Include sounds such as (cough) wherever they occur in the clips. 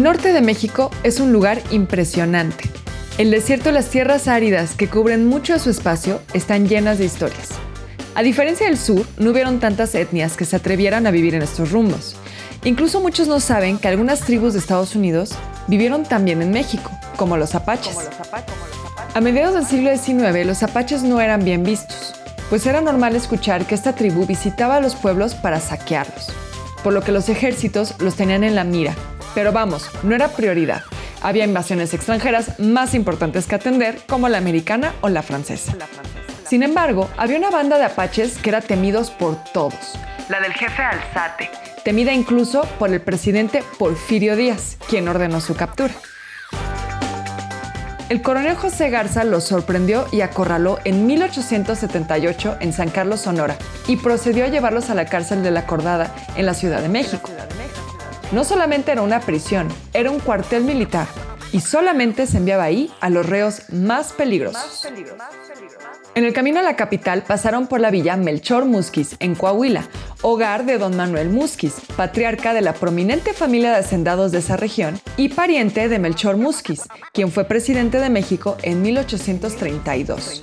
El norte de México es un lugar impresionante. El desierto y las tierras áridas que cubren mucho de su espacio están llenas de historias. A diferencia del sur, no hubieron tantas etnias que se atrevieran a vivir en estos rumbos. Incluso muchos no saben que algunas tribus de Estados Unidos vivieron también en México, como los apaches. A mediados del siglo XIX, los apaches no eran bien vistos, pues era normal escuchar que esta tribu visitaba a los pueblos para saquearlos, por lo que los ejércitos los tenían en la mira pero vamos, no era prioridad. Había invasiones extranjeras más importantes que atender, como la americana o la francesa. Sin embargo, había una banda de apaches que era temidos por todos. La del jefe Alzate, temida incluso por el presidente Porfirio Díaz, quien ordenó su captura. El coronel José Garza los sorprendió y acorraló en 1878 en San Carlos, Sonora, y procedió a llevarlos a la cárcel de la Cordada en la Ciudad de México. No solamente era una prisión, era un cuartel militar y solamente se enviaba ahí a los reos más peligrosos. En el camino a la capital pasaron por la villa Melchor Musquiz, en Coahuila, hogar de don Manuel Musquiz, patriarca de la prominente familia de hacendados de esa región y pariente de Melchor Musquiz, quien fue presidente de México en 1832.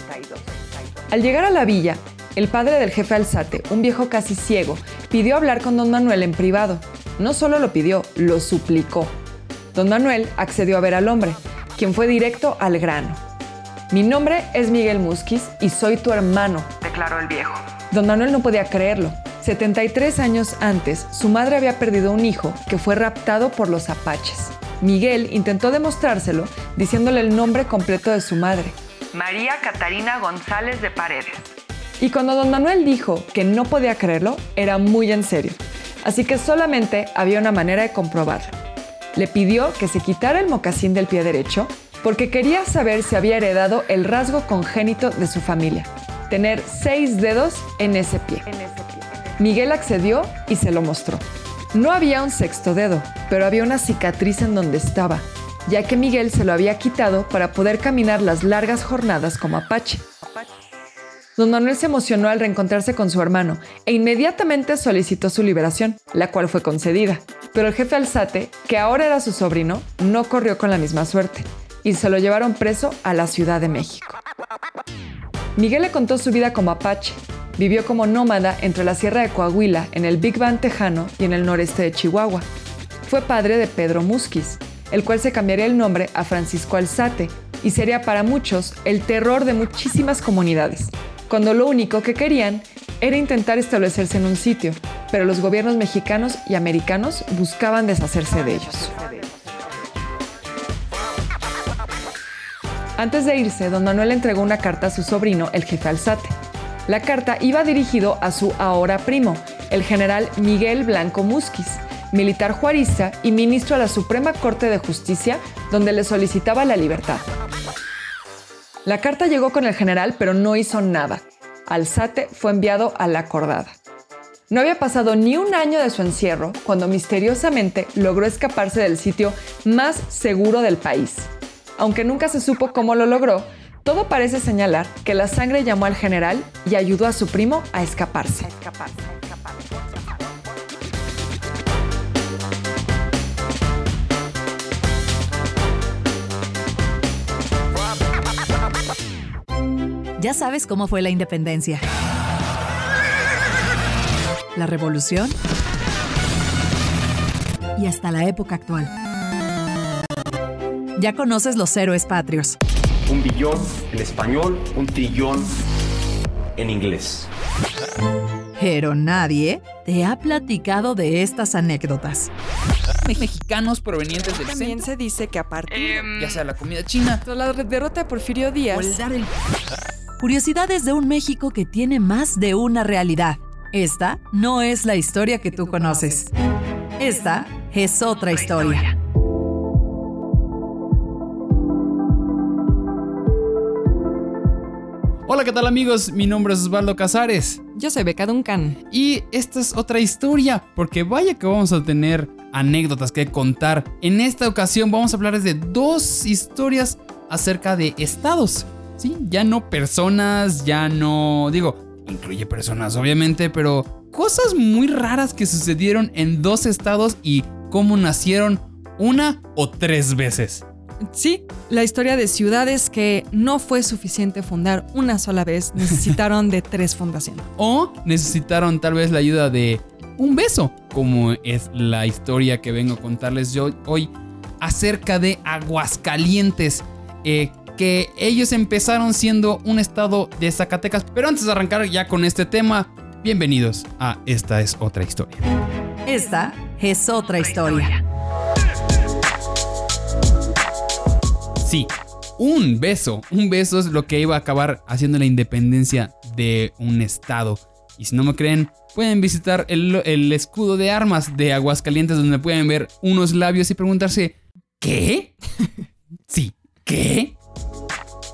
Al llegar a la villa, el padre del jefe Alzate, un viejo casi ciego, pidió hablar con don Manuel en privado. No solo lo pidió, lo suplicó. Don Manuel accedió a ver al hombre, quien fue directo al grano. Mi nombre es Miguel Musquiz y soy tu hermano, declaró el viejo. Don Manuel no podía creerlo. 73 años antes, su madre había perdido un hijo que fue raptado por los apaches. Miguel intentó demostrárselo diciéndole el nombre completo de su madre. María Catarina González de Paredes. Y cuando don Manuel dijo que no podía creerlo, era muy en serio así que solamente había una manera de comprobarlo. Le pidió que se quitara el mocasín del pie derecho porque quería saber si había heredado el rasgo congénito de su familia, tener seis dedos en ese pie. Miguel accedió y se lo mostró. No había un sexto dedo, pero había una cicatriz en donde estaba, ya que Miguel se lo había quitado para poder caminar las largas jornadas como apache. Don Manuel se emocionó al reencontrarse con su hermano e inmediatamente solicitó su liberación, la cual fue concedida. Pero el jefe Alzate, que ahora era su sobrino, no corrió con la misma suerte y se lo llevaron preso a la Ciudad de México. Miguel le contó su vida como apache. Vivió como nómada entre la Sierra de Coahuila, en el Big Band tejano y en el noreste de Chihuahua. Fue padre de Pedro Musquiz, el cual se cambiaría el nombre a Francisco Alzate y sería para muchos el terror de muchísimas comunidades cuando lo único que querían era intentar establecerse en un sitio, pero los gobiernos mexicanos y americanos buscaban deshacerse de ellos. Antes de irse, don Manuel entregó una carta a su sobrino, el jefe Alzate. La carta iba dirigido a su ahora primo, el general Miguel Blanco Musquiz, militar juarista y ministro a la Suprema Corte de Justicia, donde le solicitaba la libertad. La carta llegó con el general, pero no hizo nada. Alzate fue enviado a la acordada. No había pasado ni un año de su encierro cuando misteriosamente logró escaparse del sitio más seguro del país. Aunque nunca se supo cómo lo logró, todo parece señalar que la sangre llamó al general y ayudó a su primo a escaparse. A escaparse. Ya sabes cómo fue la independencia. La revolución. Y hasta la época actual. Ya conoces los héroes patrios. Un billón en español, un trillón en inglés. Pero nadie te ha platicado de estas anécdotas. Mexicanos provenientes del También se dice que a partir, ya sea la comida china, la derrota de Porfirio Díaz, Curiosidades de un México que tiene más de una realidad. Esta no es la historia que tú conoces. Esta es otra historia. Hola, ¿qué tal amigos? Mi nombre es Osvaldo Casares. Yo soy Beca Duncan. Y esta es otra historia, porque vaya que vamos a tener anécdotas que contar. En esta ocasión vamos a hablar de dos historias acerca de estados. Sí, ya no personas, ya no, digo, incluye personas obviamente, pero cosas muy raras que sucedieron en dos estados y cómo nacieron una o tres veces. Sí, la historia de ciudades que no fue suficiente fundar una sola vez, (laughs) necesitaron de tres fundaciones. O necesitaron tal vez la ayuda de un beso, como es la historia que vengo a contarles yo hoy acerca de Aguascalientes. Eh, que ellos empezaron siendo un estado de Zacatecas. Pero antes de arrancar ya con este tema, bienvenidos a Esta es otra historia. Esta es otra historia. Sí, un beso. Un beso es lo que iba a acabar haciendo la independencia de un estado. Y si no me creen, pueden visitar el, el escudo de armas de Aguascalientes donde pueden ver unos labios y preguntarse, ¿qué? (laughs) sí, ¿qué?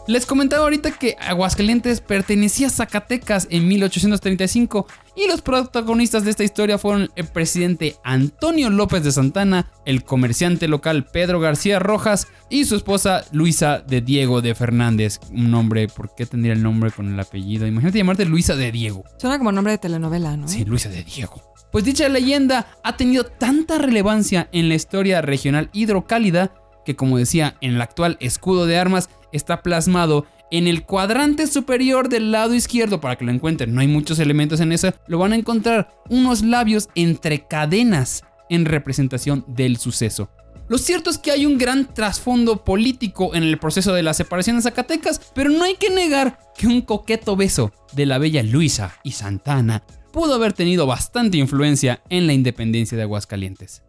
Les comentaba ahorita que Aguascalientes pertenecía a Zacatecas en 1835 y los protagonistas de esta historia fueron el presidente Antonio López de Santana, el comerciante local Pedro García Rojas y su esposa Luisa de Diego de Fernández. Un nombre, ¿por qué tendría el nombre con el apellido? Imagínate llamarte Luisa de Diego. Suena como nombre de telenovela, ¿no? Sí, Luisa de Diego. Pues dicha leyenda ha tenido tanta relevancia en la historia regional hidrocálida que como decía, en el actual escudo de armas está plasmado en el cuadrante superior del lado izquierdo, para que lo encuentren, no hay muchos elementos en eso, lo van a encontrar unos labios entre cadenas en representación del suceso. Lo cierto es que hay un gran trasfondo político en el proceso de la separación de Zacatecas, pero no hay que negar que un coqueto beso de la bella Luisa y Santana pudo haber tenido bastante influencia en la independencia de Aguascalientes.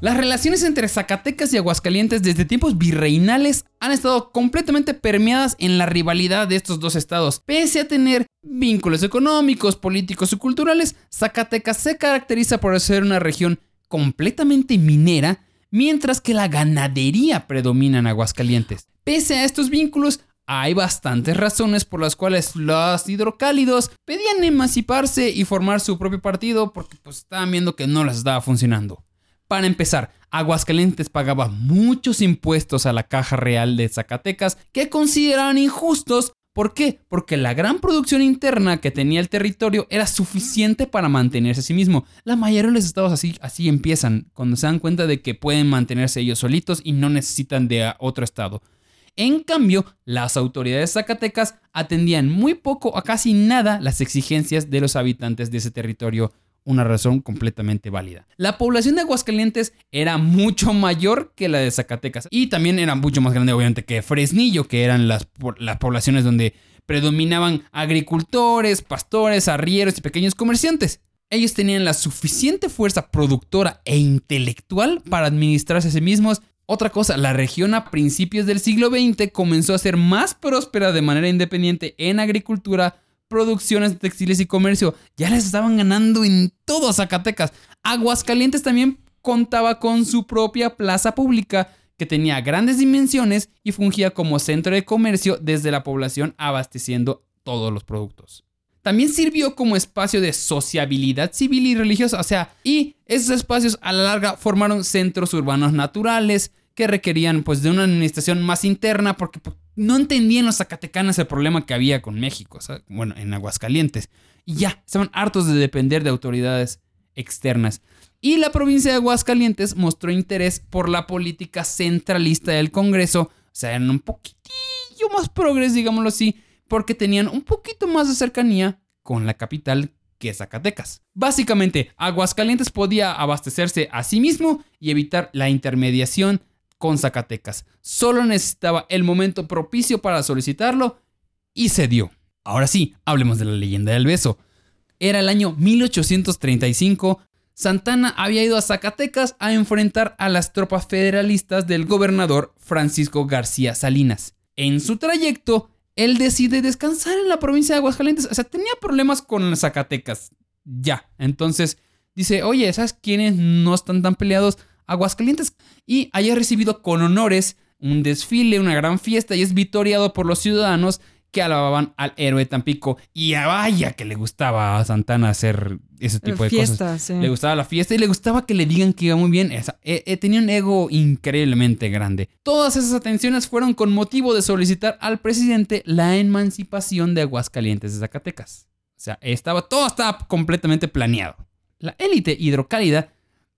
Las relaciones entre Zacatecas y Aguascalientes desde tiempos virreinales han estado completamente permeadas en la rivalidad de estos dos estados. Pese a tener vínculos económicos, políticos y culturales, Zacatecas se caracteriza por ser una región completamente minera, mientras que la ganadería predomina en Aguascalientes. Pese a estos vínculos, hay bastantes razones por las cuales los hidrocálidos pedían emanciparse y formar su propio partido porque pues, estaban viendo que no les estaba funcionando. Para empezar, Aguascalientes pagaba muchos impuestos a la Caja Real de Zacatecas que consideraban injustos. ¿Por qué? Porque la gran producción interna que tenía el territorio era suficiente para mantenerse a sí mismo. La mayoría de los estados así, así empiezan, cuando se dan cuenta de que pueden mantenerse ellos solitos y no necesitan de otro estado. En cambio, las autoridades zacatecas atendían muy poco a casi nada las exigencias de los habitantes de ese territorio una razón completamente válida. La población de Aguascalientes era mucho mayor que la de Zacatecas y también era mucho más grande obviamente que Fresnillo, que eran las, las poblaciones donde predominaban agricultores, pastores, arrieros y pequeños comerciantes. Ellos tenían la suficiente fuerza productora e intelectual para administrarse a sí mismos. Otra cosa, la región a principios del siglo XX comenzó a ser más próspera de manera independiente en agricultura, producciones de textiles y comercio. Ya les estaban ganando en todo Zacatecas. Aguascalientes también contaba con su propia plaza pública que tenía grandes dimensiones y fungía como centro de comercio desde la población abasteciendo todos los productos. También sirvió como espacio de sociabilidad civil y religiosa, o sea, y esos espacios a la larga formaron centros urbanos naturales que requerían pues de una administración más interna porque pues, no entendían los zacatecanos el problema que había con México, bueno, en Aguascalientes. Y ya, estaban hartos de depender de autoridades externas. Y la provincia de Aguascalientes mostró interés por la política centralista del Congreso, o sea, eran un poquitillo más progres, digámoslo así, porque tenían un poquito más de cercanía con la capital que Zacatecas. Básicamente, Aguascalientes podía abastecerse a sí mismo y evitar la intermediación con Zacatecas. Solo necesitaba el momento propicio para solicitarlo y se dio. Ahora sí, hablemos de la leyenda del beso. Era el año 1835. Santana había ido a Zacatecas a enfrentar a las tropas federalistas del gobernador Francisco García Salinas. En su trayecto, él decide descansar en la provincia de Aguascalientes. O sea, tenía problemas con Zacatecas. Ya. Entonces dice, oye, ¿sabes quiénes no están tan peleados? Aguascalientes y haya recibido con honores un desfile, una gran fiesta y es vitoriado por los ciudadanos que alababan al héroe Tampico. Y a vaya que le gustaba a Santana hacer ese tipo de cosas. Le gustaba la fiesta y le gustaba que le digan que iba muy bien. Eh, eh, tenía un ego increíblemente grande. Todas esas atenciones fueron con motivo de solicitar al presidente la emancipación de Aguascalientes de Zacatecas. O sea, estaba, todo estaba completamente planeado. La élite hidrocálida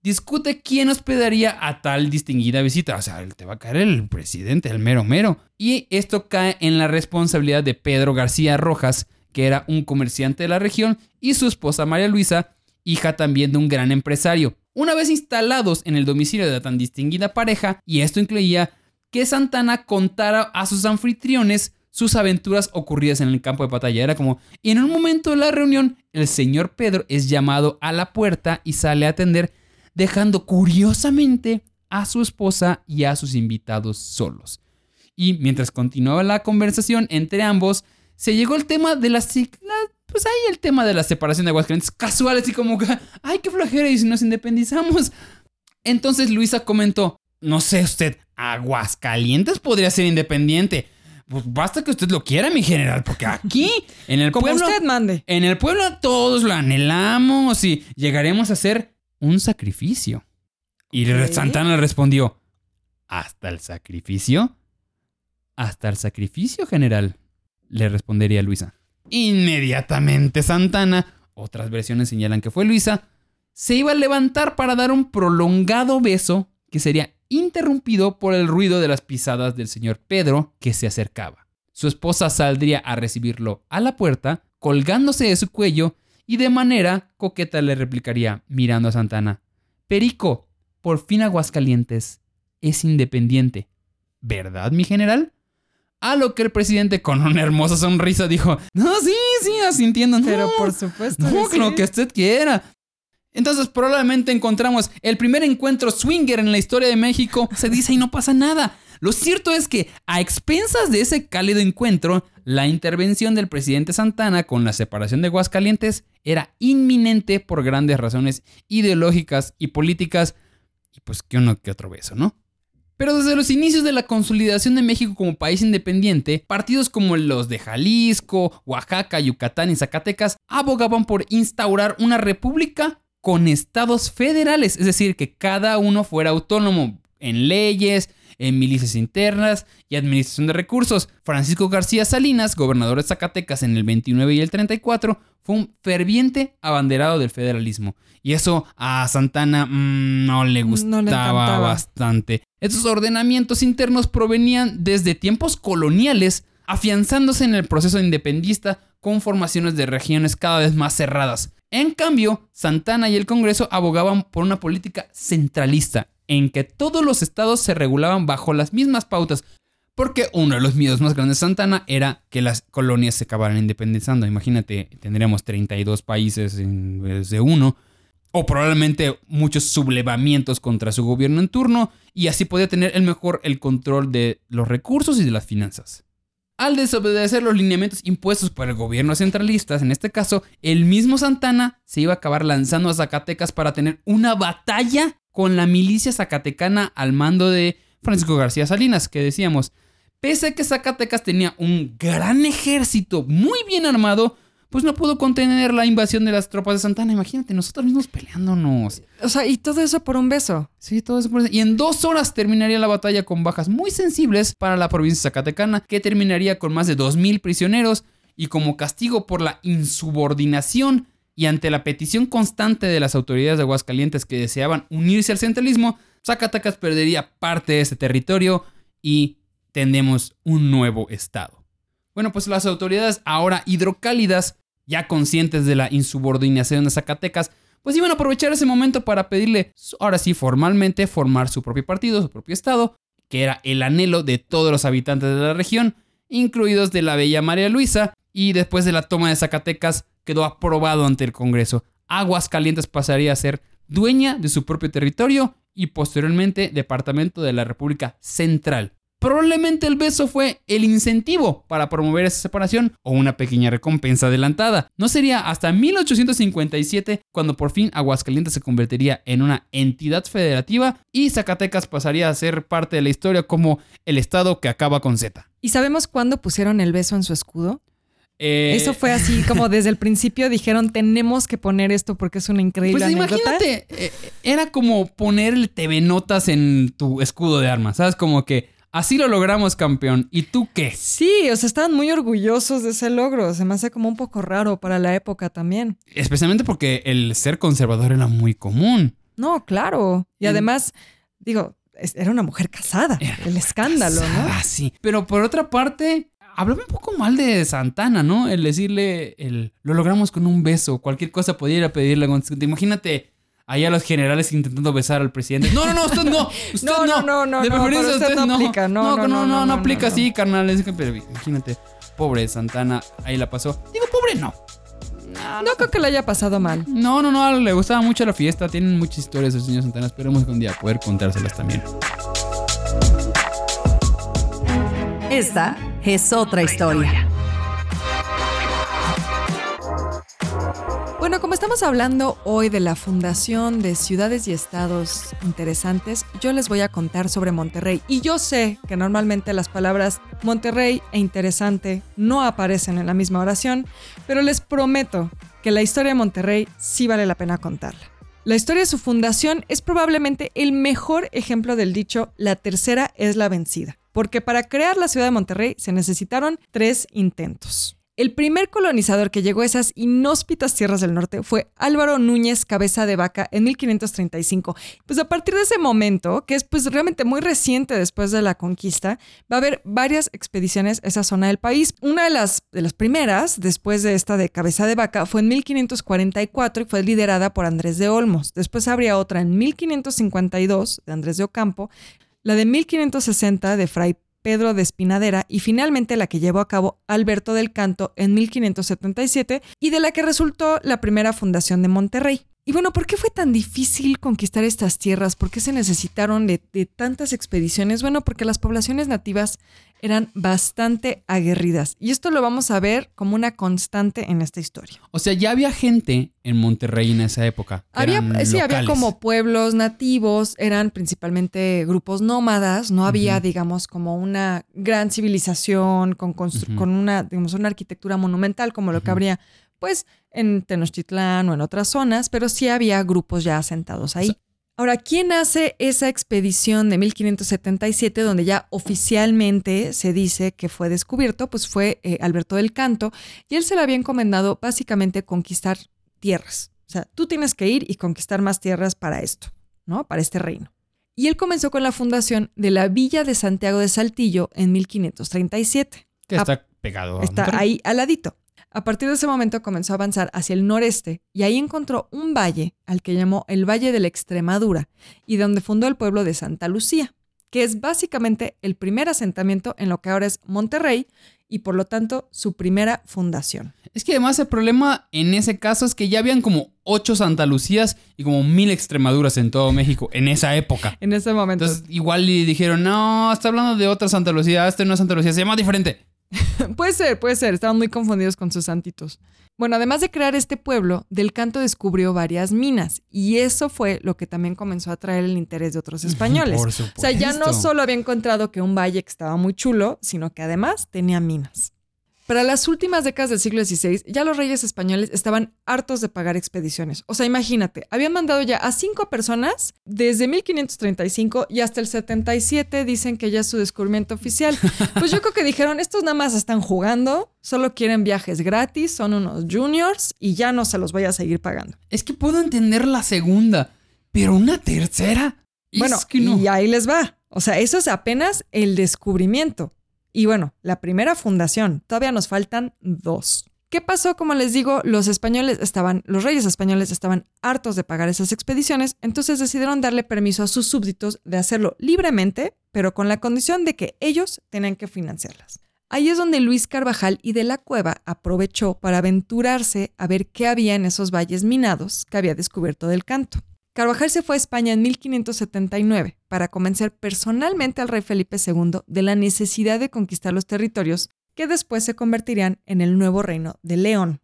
discute quién hospedaría a tal distinguida visita. O sea, te va a caer el presidente, el mero mero. Y esto cae en la responsabilidad de Pedro García Rojas, que era un comerciante de la región, y su esposa María Luisa, hija también de un gran empresario. Una vez instalados en el domicilio de la tan distinguida pareja, y esto incluía que Santana contara a sus anfitriones sus aventuras ocurridas en el campo de batalla. Era como, en un momento de la reunión, el señor Pedro es llamado a la puerta y sale a atender, dejando curiosamente a su esposa y a sus invitados solos. Y mientras continuaba la conversación entre ambos, se llegó el tema de las pues ahí el tema de la separación de Aguascalientes, casual, así como que, ay, qué flojera, y si nos independizamos. Entonces Luisa comentó, no sé usted, Aguascalientes podría ser independiente. Pues basta que usted lo quiera, mi general, porque aquí, en el (laughs) Como pueblo. usted mande. En el pueblo todos lo anhelamos y llegaremos a hacer un sacrificio. Y Ok. Santana respondió: ¿Hasta el sacrificio? Hasta el sacrificio, general, le respondería Luisa. Inmediatamente Santana, otras versiones señalan que fue Luisa, se iba a levantar para dar un prolongado beso que sería interrumpido por el ruido de las pisadas del señor Pedro que se acercaba. Su esposa saldría a recibirlo a la puerta, colgándose de su cuello, y de manera coqueta le replicaría, mirando a Santana, Perico, por fin Aguascalientes es independiente. ¿Verdad, mi general? A lo que el presidente con una hermosa sonrisa dijo, no, sí, sí, asintiendo. "No, Pero por supuesto. no, que lo sí. que usted quiera. Entonces probablemente encontramos el primer encuentro swinger en la historia de México. Se dice y no pasa nada. Lo cierto es que a expensas de ese cálido encuentro, la intervención del presidente Santana con la separación de Aguascalientes era inminente por grandes razones ideológicas y políticas. Y pues que uno que otro beso, ¿no? Pero desde los inicios de la consolidación de México como país independiente, partidos como los de Jalisco, Oaxaca, Yucatán y Zacatecas abogaban por instaurar una república con estados federales, es decir, que cada uno fuera autónomo en leyes, en milicias internas y administración de recursos. Francisco García Salinas, gobernador de Zacatecas en el 29 y el 34, fue un ferviente abanderado del federalismo. Y eso a Santana mm, no le No le gustaba bastante. Estos ordenamientos internos provenían desde tiempos coloniales, afianzándose en el proceso independista con formaciones de regiones cada vez más cerradas. En cambio, Santana y el Congreso abogaban por una política centralista, en que todos los estados se regulaban bajo las mismas pautas, porque uno de los miedos más grandes de Santana era que las colonias se acabaran independizando. Imagínate, tendríamos 32 países en vez de uno, o probablemente muchos sublevamientos contra su gobierno en turno, y así podía tener el mejor el control de los recursos y de las finanzas. Al desobedecer los lineamientos impuestos por el gobierno centralista, en este caso, el mismo Santana se iba a acabar lanzando a Zacatecas para tener una batalla con la milicia zacatecana al mando de Francisco García Salinas, que decíamos, pese a que Zacatecas tenía un gran ejército muy bien armado, pues no pudo contener la invasión de las tropas de Santana. Imagínate, nosotros mismos peleándonos. O sea, y todo eso por un beso. Sí, todo eso. por. Y en dos horas terminaría la batalla con bajas muy sensibles para la provincia zacatecana, que terminaría con más de 2.000 prisioneros. Y como castigo por la insubordinación y ante la petición constante de las autoridades de Aguascalientes que deseaban unirse al centralismo, Zacatecas perdería parte de ese territorio y tendremos un nuevo estado. Bueno, pues las autoridades ahora hidrocálidas, ya conscientes de la insubordinación de Zacatecas, pues iban a aprovechar ese momento para pedirle, ahora sí, formalmente, formar su propio partido, su propio estado, que era el anhelo de todos los habitantes de la región, incluidos de la bella María Luisa, y después de la toma de Zacatecas quedó aprobado ante el Congreso. Aguascalientes pasaría a ser dueña de su propio territorio y posteriormente departamento de la República Central. Probablemente el beso fue el incentivo para promover esa separación o una pequeña recompensa adelantada. No sería hasta 1857 cuando por fin Aguascalientes se convertiría en una entidad federativa y Zacatecas pasaría a ser parte de la historia como el estado que acaba con Z. ¿Y sabemos cuándo pusieron el beso en su escudo? Eh, Eso fue así como desde el principio dijeron tenemos que poner esto porque es una increíble Pues anécdota. imagínate, eh, era como poner el TV Notas en tu escudo de armas, ¿sabes? Como que así lo logramos, campeón. ¿Y tú qué? Sí, o sea, estaban muy orgullosos de ese logro. Se me hace como un poco raro para la época también. Especialmente porque el ser conservador era muy común. No, claro. Y En- además, digo, era una mujer casada. el escándalo, Ah, sí. Pero por otra parte, hablaba un poco mal de Santana, ¿no? El decirle, el, lo logramos con un beso, cualquier cosa podía ir a pedirle. Imagínate ahí a los generales intentando besar al presidente. No, no, no, usted no. (laughs) Usted No, no, no, no, De no, preferencia usted no aplica. No, no, no, no, no, no, no, aplica no, así, carnal. Pero imagínate, pobre Santana, ahí la pasó. Digo, pobre no. No creo que le haya pasado mal. No, no, no, le gustaba mucho la fiesta. Tienen muchas historias el señor Santana. Esperemos que un día poder contárselas también. Esta es otra historia. Bueno, como estamos hablando hoy de la fundación de ciudades y estados interesantes, yo les voy a contar sobre Monterrey. Y yo sé que normalmente las palabras Monterrey e interesante no aparecen en la misma oración, pero les prometo que la historia de Monterrey sí vale la pena contarla. La historia de su fundación es probablemente el mejor ejemplo del dicho la tercera es la vencida, porque para crear la ciudad de Monterrey se necesitaron tres intentos. El primer colonizador que llegó a esas inhóspitas tierras del norte fue Álvaro Núñez Cabeza de Vaca en 1535. Pues a partir de ese momento, que es pues realmente muy reciente después de la conquista, va a haber varias expediciones a esa zona del país. Una de las, de las primeras, después de esta de Cabeza de Vaca, fue en 1544 y fue liderada por Andrés de Olmos. Después habría otra en 1552 de Andrés de Ocampo, la de 1560 de Fray Pedro de Espinadera y finalmente la que llevó a cabo Alberto del Canto en 1577 y de la que resultó la primera fundación de Monterrey. Y bueno, ¿por qué fue tan difícil conquistar estas tierras? ¿Por qué se necesitaron de, de tantas expediciones? Bueno, porque las poblaciones nativas eran bastante aguerridas. Y esto lo vamos a ver como una constante en esta historia. O sea, ya había gente en Monterrey en esa época. Había, sí, había como pueblos nativos, eran principalmente grupos nómadas, no había, digamos, como una gran civilización con, Ujú. con una, digamos, una arquitectura monumental como lo que habría, pues, en Tenochtitlán o en otras zonas, pero sí había grupos ya asentados ahí. Ahora, ¿quién hace esa expedición de 1577 donde ya oficialmente se dice que fue descubierto? Pues fue eh, Alberto del Canto y él se le había encomendado básicamente conquistar tierras. O sea, tú tienes que ir y conquistar más tierras para esto, ¿no? Para este reino. Y él comenzó con la fundación de la Villa de Santiago de Saltillo en 1537. Que Ah, está pegado. a Está ahí al ladito. A partir de ese momento comenzó a avanzar hacia el noreste y ahí encontró un valle al que llamó el Valle de la Extremadura y donde fundó el pueblo de Santa Lucía, que es básicamente el primer asentamiento en lo que ahora es Monterrey y por lo tanto su primera fundación. Es que además el problema en ese caso es que ya habían como ocho Santa Lucías y como mil Extremaduras en todo México en esa época. En ese momento. Entonces igual le dijeron, no, está hablando de otra Santa Lucía, este no es Santa Lucía, se llama diferente. (laughs) puede ser, puede ser. Estaban muy confundidos con sus santitos. Bueno, además de crear este pueblo, Del Canto descubrió varias minas y eso fue lo que también comenzó a atraer el interés de otros españoles. Por O sea, ya no solo había encontrado que un valle que estaba muy chulo, sino que además tenía minas. Para las últimas décadas del siglo XVI, ya los reyes españoles estaban hartos de pagar expediciones. O sea, imagínate, habían mandado ya a cinco personas desde 1535 y hasta el 77 dicen que ya es su descubrimiento oficial. (laughs) Pues yo creo que dijeron, estos nada más están jugando, solo quieren viajes gratis, son unos juniors y ya no se los voy a seguir pagando. Es que puedo entender la segunda, pero una tercera. Bueno, es que no. y ahí les va. O sea, eso es apenas el descubrimiento. Y bueno, la primera fundación. Todavía nos faltan dos. ¿Qué pasó? Como les digo, los españoles estaban, los reyes españoles estaban hartos de pagar esas expediciones, entonces decidieron darle permiso a sus súbditos de hacerlo libremente, pero con la condición de que ellos tenían que financiarlas. Ahí es donde Luis Carvajal y de la Cueva aprovechó para aventurarse a ver qué había en esos valles minados que había descubierto del canto. Carvajal se fue a España en 1579 para convencer personalmente al rey Felipe II de la necesidad de conquistar los territorios que después se convertirían en el nuevo reino de León.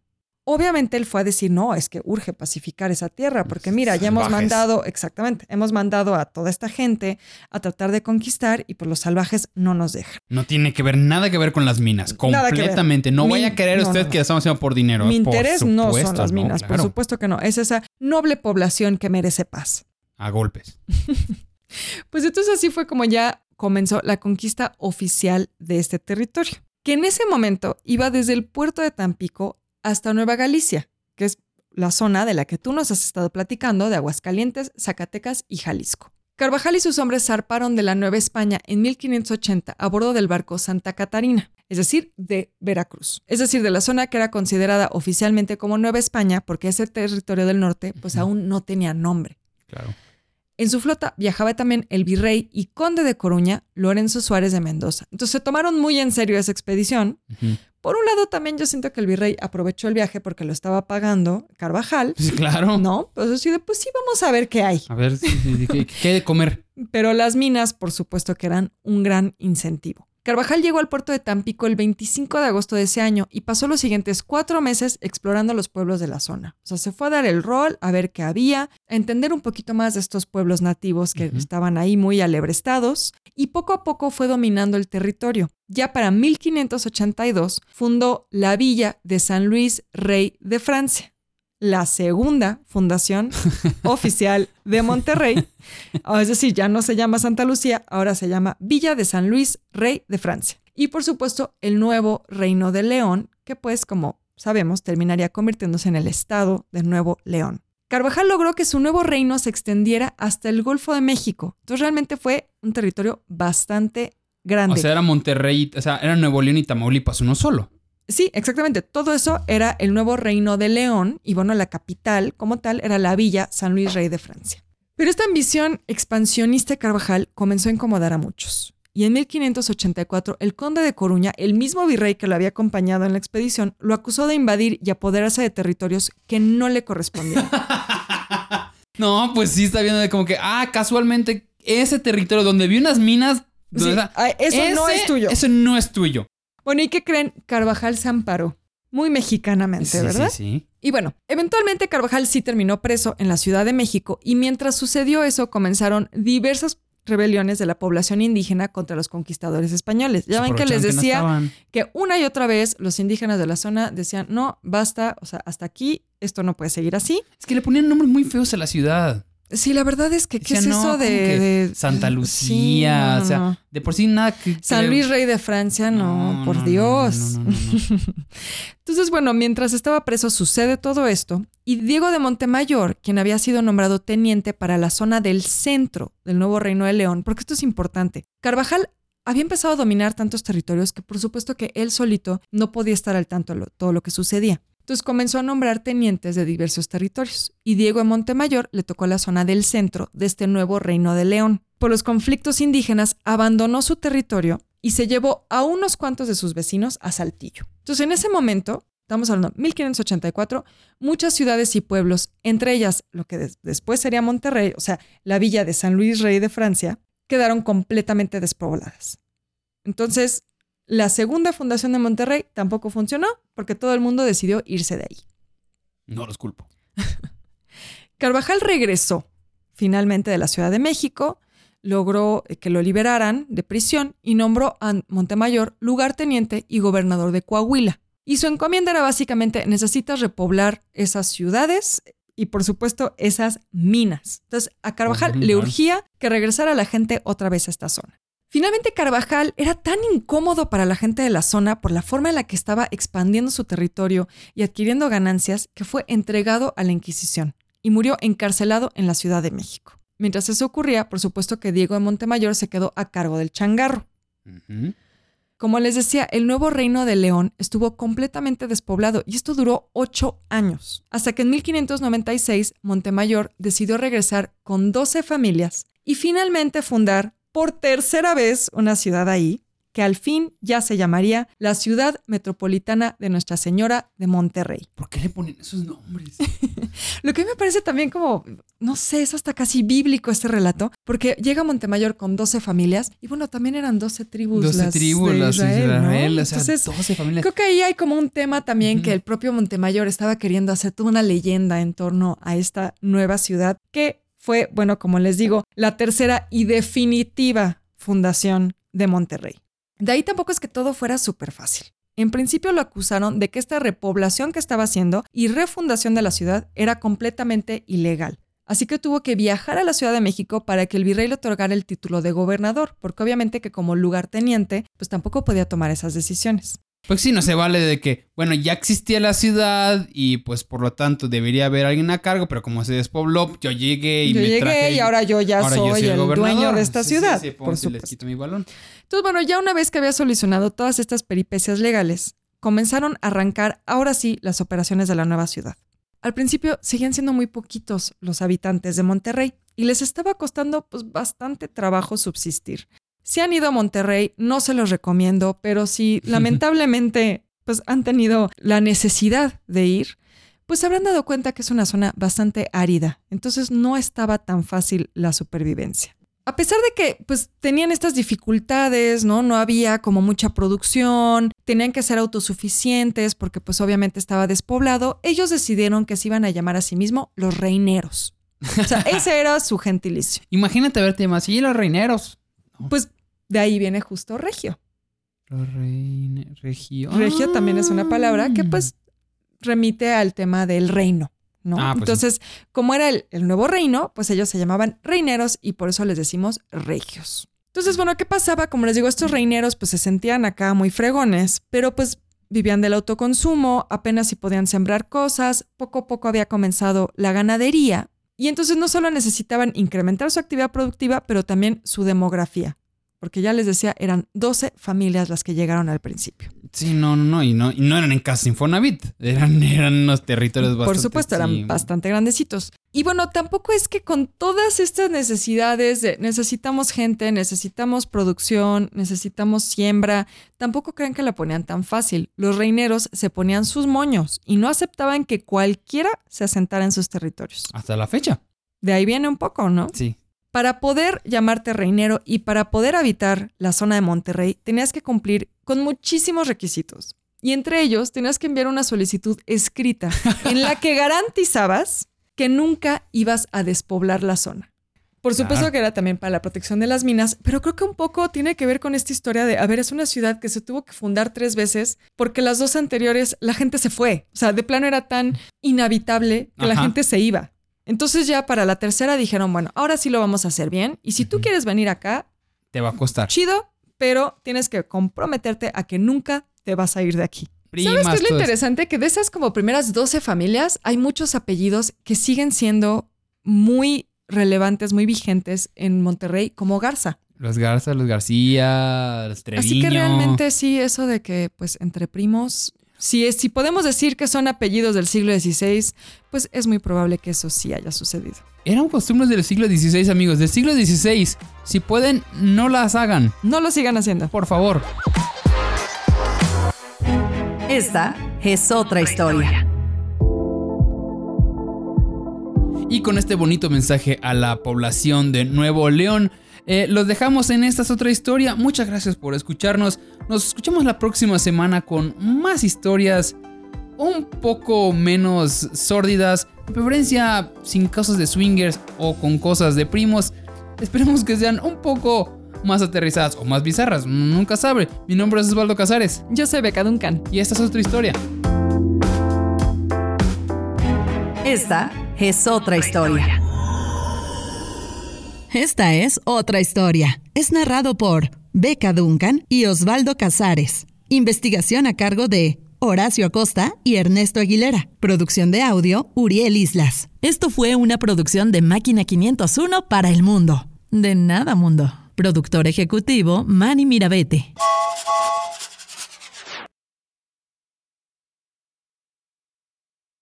Obviamente él fue a decir, no, es que urge pacificar esa tierra, porque mira, ya hemos Salvajes. mandado, exactamente, hemos mandado a toda esta gente a tratar de conquistar y pues los salvajes no nos dejan. No tiene que ver nada que ver con las minas. Completamente. No Mi- vaya a creer no, usted no, no. que estamos haciendo por dinero. Mi Por interés no son las minas, por supuesto que no, es esa noble población que merece paz. A golpes. (laughs) Pues entonces así fue como ya comenzó la conquista oficial de este territorio, que en ese momento iba desde el puerto de Tampico hasta Nueva Galicia, que es la zona de la que tú nos has estado platicando, de Aguascalientes, Zacatecas y Jalisco. Carvajal y sus hombres zarparon de la Nueva España en 1580 a bordo del barco Santa Catarina, es decir, de Veracruz, es decir, de la zona que era considerada oficialmente como Nueva España porque ese territorio del norte pues aún no tenía nombre. Claro. En su flota viajaba también el virrey y conde de Coruña, Lorenzo Suárez de Mendoza. Entonces se tomaron muy en serio esa expedición. Por un lado, también yo siento que el virrey aprovechó el viaje porque lo estaba pagando Carvajal. (laughs) Claro. No, pues así de, pues sí, vamos a ver qué hay. A ver, sí, sí, sí, ¿qué, qué de comer? Pero las minas, por supuesto que eran un gran incentivo. Carvajal llegó al puerto de Tampico el 25 de agosto de ese año y pasó los siguientes cuatro meses explorando los pueblos de la zona. O sea, se fue a dar el rol, a ver qué había, a entender un poquito más de estos pueblos nativos que estaban ahí muy alebrestados y poco a poco fue dominando el territorio. Ya para 1582 fundó la villa de San Luis, rey de Francia, la segunda fundación (laughs) oficial de Monterrey. Es decir, ya no se llama Santa Lucía, ahora se llama Villa de San Luis, rey de Francia. Y por supuesto, el nuevo Reino de León, que pues, como sabemos, terminaría convirtiéndose en el Estado de Nuevo León. Carvajal logró que su nuevo reino se extendiera hasta el Golfo de México. Entonces realmente fue un territorio bastante grande. O sea, era Monterrey, o sea, era Nuevo León y Tamaulipas uno solo. Sí, exactamente. Todo eso era el nuevo reino de León y bueno, la capital como tal era la villa San Luis Rey de Francia. Pero esta ambición expansionista de Carvajal comenzó a incomodar a muchos. Y en 1584 el conde de Coruña, el mismo virrey que lo había acompañado en la expedición, lo acusó de invadir y apoderarse de territorios que no le correspondían. (laughs) No, pues sí está viendo de como que, ah, casualmente ese territorio donde vi unas minas. Sí, ah, eso no es tuyo. Eso no es tuyo. Bueno, ¿y qué creen? Carvajal se amparó. Muy mexicanamente, Sí, ¿verdad? sí, sí. Y bueno, eventualmente Carvajal sí terminó preso en la Ciudad de México y mientras sucedió eso comenzaron diversas rebeliones de la población indígena contra los conquistadores españoles. Ya ven que les no decía estaban. que una y otra vez los indígenas de la zona decían, no, basta, o sea, hasta aquí, esto no puede seguir así. Es que le ponían nombres muy feos a la ciudad. Sí, la verdad es que, ¿qué es no, eso de, Santa Lucía, no, o sea, no. de por sí nada que... San Luis, rey de Francia, no, por Dios. Entonces, bueno, mientras estaba preso sucede todo esto y Diego de Montemayor, quien había sido nombrado teniente para la zona del centro del nuevo reino de León, porque esto es importante, Carvajal había empezado a dominar tantos territorios que por supuesto que él solito no podía estar al tanto de todo lo que sucedía. Comenzó a nombrar tenientes de diversos territorios y Diego de Montemayor le tocó la zona del centro de este nuevo reino de León. Por los conflictos indígenas abandonó su territorio y se llevó a unos cuantos de sus vecinos a Saltillo. Entonces en ese momento, estamos hablando de 1584, muchas ciudades y pueblos, entre ellas lo que des- después sería Monterrey, o sea, la villa de San Luis Rey de Francia, quedaron completamente despobladas. Entonces, la segunda fundación de Monterrey tampoco funcionó porque todo el mundo decidió irse de ahí. No los culpo. (laughs) Carvajal regresó finalmente de la Ciudad de México, logró eh, que lo liberaran de prisión y nombró a Montemayor lugarteniente y gobernador de Coahuila. Y su encomienda era básicamente necesitas repoblar esas ciudades y por supuesto esas minas. Entonces a Carvajal le urgía que regresara la gente otra vez a esta zona. Finalmente Carvajal era tan incómodo para la gente de la zona por la forma en la que estaba expandiendo su territorio y adquiriendo ganancias que fue entregado a la Inquisición y murió encarcelado en la Ciudad de México. Mientras eso ocurría, por supuesto que Diego de Montemayor se quedó a cargo del changarro. Como les decía, el nuevo reino de León estuvo completamente despoblado y esto duró ocho años, hasta que en 1596 Montemayor decidió regresar con 12 familias y finalmente fundar por tercera vez una ciudad ahí, que al fin ya se llamaría la Ciudad Metropolitana de Nuestra Señora de Monterrey. ¿Por qué le ponen esos nombres? (laughs) Lo que me parece también como, no sé, es hasta casi bíblico este relato, porque llega Montemayor con 12 familias y bueno, también eran 12 tribus. 12 las tribus, de las de Israel, ¿no? Israel, o sea, Entonces, 12 familias. Creo que ahí hay como un tema también que el propio Montemayor estaba queriendo hacer toda una leyenda en torno a esta nueva ciudad que fue, bueno, como les digo, la tercera y definitiva fundación de Monterrey. De ahí tampoco es que todo fuera súper fácil. En principio lo acusaron de que esta repoblación que estaba haciendo y refundación de la ciudad era completamente ilegal. Así que tuvo que viajar a la Ciudad de México para que el virrey le otorgara el título de gobernador, porque obviamente que como lugarteniente, pues tampoco podía tomar esas decisiones. Pues sí, no se vale de que, bueno, ya existía la ciudad y pues por lo tanto debería haber alguien a cargo, pero como se despobló, yo llegué y yo me llegué traje y ahora yo ya ahora yo soy, el dueño de esta Sí, ciudad. sí, por ponte, les supuesto. quito mi balón. Entonces, bueno, ya una vez que había solucionado todas estas peripecias legales, comenzaron a arrancar ahora sí las operaciones de la nueva ciudad. Al principio seguían siendo muy poquitos los habitantes de Monterrey y les estaba costando pues, bastante trabajo subsistir. Si han ido a Monterrey, no se los recomiendo, pero si (laughs) lamentablemente pues, han tenido la necesidad de ir, pues se habrán dado cuenta que es una zona bastante árida, entonces no estaba tan fácil la supervivencia. A pesar de que pues tenían estas dificultades, ¿no? No había como mucha producción, tenían que ser autosuficientes porque pues obviamente estaba despoblado, ellos decidieron que se iban a llamar a sí mismos los reineros. O sea, (laughs) ese era su gentilicio. Imagínate verte más, y los reineros. Pues de ahí viene justo regio. Reine, regio. Regio también es una palabra que Ah. pues remite al tema del reino, ¿no? Ah, pues Entonces, como era el, el nuevo reino, pues ellos se llamaban reineros y por eso les decimos regios. Entonces, bueno, ¿qué pasaba? Como les digo, estos reineros pues se sentían acá muy fregones, pero pues vivían del autoconsumo, apenas si podían sembrar cosas, poco a poco había comenzado la ganadería y entonces no solo necesitaban incrementar su actividad productiva, pero también su demografía, porque ya les decía, eran 12 familias las que llegaron al principio. Sí, no, no, no. Y no, y no eran en casa Infonavit. Eran, eran unos territorios bastante. Por supuesto, eran sí. bastante grandecitos. Y bueno, tampoco es que con todas estas necesidades de necesitamos gente, necesitamos producción, necesitamos siembra, tampoco crean que la ponían tan fácil. Los reineros se ponían sus moños y no aceptaban que cualquiera se asentara en sus territorios. Hasta la fecha. De ahí viene un poco, ¿no? Sí. Para poder llamarte reinero y para poder habitar la zona de Monterrey, tenías que cumplir con muchísimos requisitos. Y entre ellos, tenías que enviar una solicitud escrita (laughs) en la que garantizabas que nunca ibas a despoblar la zona. Por supuesto que era también para la protección de las minas, pero creo que un poco tiene que ver con esta historia de, a ver, es una ciudad que se tuvo que fundar tres veces porque las dos anteriores la gente se fue. O sea, de plano era tan inhabitable que la gente se iba. Entonces ya para la tercera dijeron, bueno, ahora sí lo vamos a hacer bien. Y si tú quieres venir acá, Te va a costar. chido, pero tienes que comprometerte a que nunca te vas a ir de aquí. Primas, ¿Sabes qué es lo interesante? Que de esas como primeras 12 familias hay muchos apellidos que siguen siendo muy relevantes, muy vigentes en Monterrey, como Garza. Los Garza, los García, los Treviño. Así que realmente sí, eso de que pues entre primos, si, es, si podemos decir que son apellidos del siglo XVI, pues es muy probable que eso sí haya sucedido. Eran costumbres del siglo XVI, amigos. Del siglo XVI. Si pueden, no las hagan. No lo sigan haciendo. Por favor. Esta es otra historia. Y con este bonito mensaje a la población de Nuevo León, eh, los dejamos en esta es otra historia. Muchas gracias por escucharnos. Nos escuchamos la próxima semana con más historias un poco menos sórdidas, de preferencia sin casos de swingers o con cosas de primos. Esperemos que sean un poco más aterrizadas o más bizarras, nunca sabe. Mi nombre es Osvaldo Casares Yo soy Beca Duncan. y esta es otra historia. Esta es otra historia. Esta es otra historia. Es narrado por Beca Duncan y Osvaldo Casares. Investigación a cargo de Horacio Acosta y Ernesto Aguilera. Producción de audio, Uriel Islas. Esto fue una producción de Máquina 501 para el mundo. De nada, mundo. Productor ejecutivo Manny Mirabete.